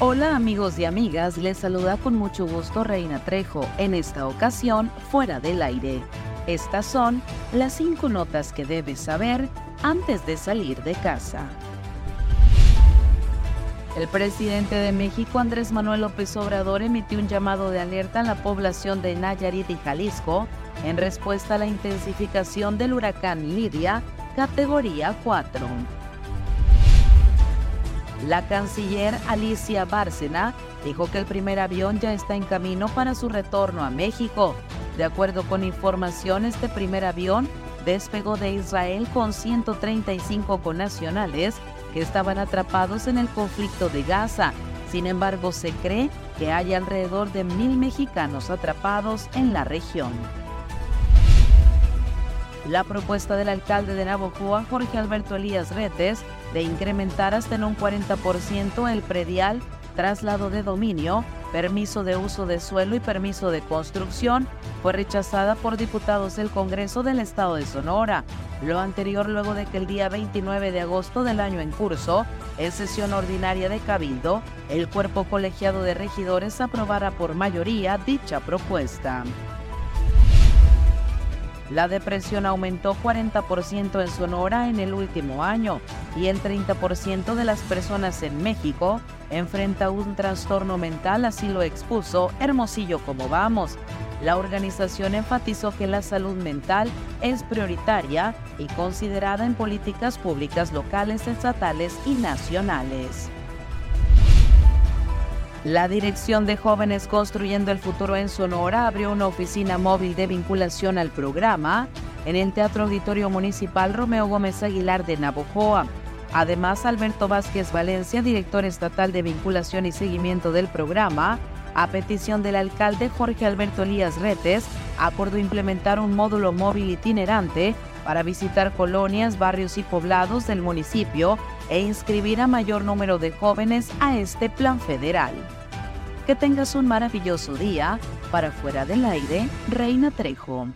Hola amigos y amigas, les saluda con mucho gusto Reina Trejo, en esta ocasión fuera del aire. Estas son las cinco notas que debes saber antes de salir de casa. El presidente de México, Andrés Manuel López Obrador, emitió un llamado de alerta a la población de Nayarit y Jalisco en respuesta a la intensificación del huracán Lidia, categoría 4. La canciller Alicia Bárcena dijo que el primer avión ya está en camino para su retorno a México. De acuerdo con información, este primer avión despegó de Israel con 135 connacionales que estaban atrapados en el conflicto de Gaza. Sin embargo, se cree que hay alrededor de mil mexicanos atrapados en la región. La propuesta del alcalde de Navojoa, Jorge Alberto Elías Retes, de incrementar hasta en un 40% el predial, traslado de dominio, permiso de uso de suelo y permiso de construcción, fue rechazada por diputados del Congreso del Estado de Sonora. Lo anterior luego de que el día 29 de agosto del año en curso, en sesión ordinaria de Cabildo, el cuerpo colegiado de regidores aprobara por mayoría dicha propuesta. La depresión aumentó 40% en Sonora en el último año y el 30% de las personas en México enfrenta un trastorno mental, así lo expuso Hermosillo como vamos. La organización enfatizó que la salud mental es prioritaria y considerada en políticas públicas locales, estatales y nacionales. La Dirección de Jóvenes Construyendo el Futuro en Sonora abrió una oficina móvil de vinculación al programa en el Teatro Auditorio Municipal Romeo Gómez Aguilar de Navojoa. Además, Alberto Vázquez Valencia, director estatal de vinculación y seguimiento del programa, a petición del alcalde Jorge Alberto Elías Retes, acordó implementar un módulo móvil itinerante para visitar colonias, barrios y poblados del municipio e inscribir a mayor número de jóvenes a este plan federal. Que tengas un maravilloso día. Para fuera del aire, Reina Trejo.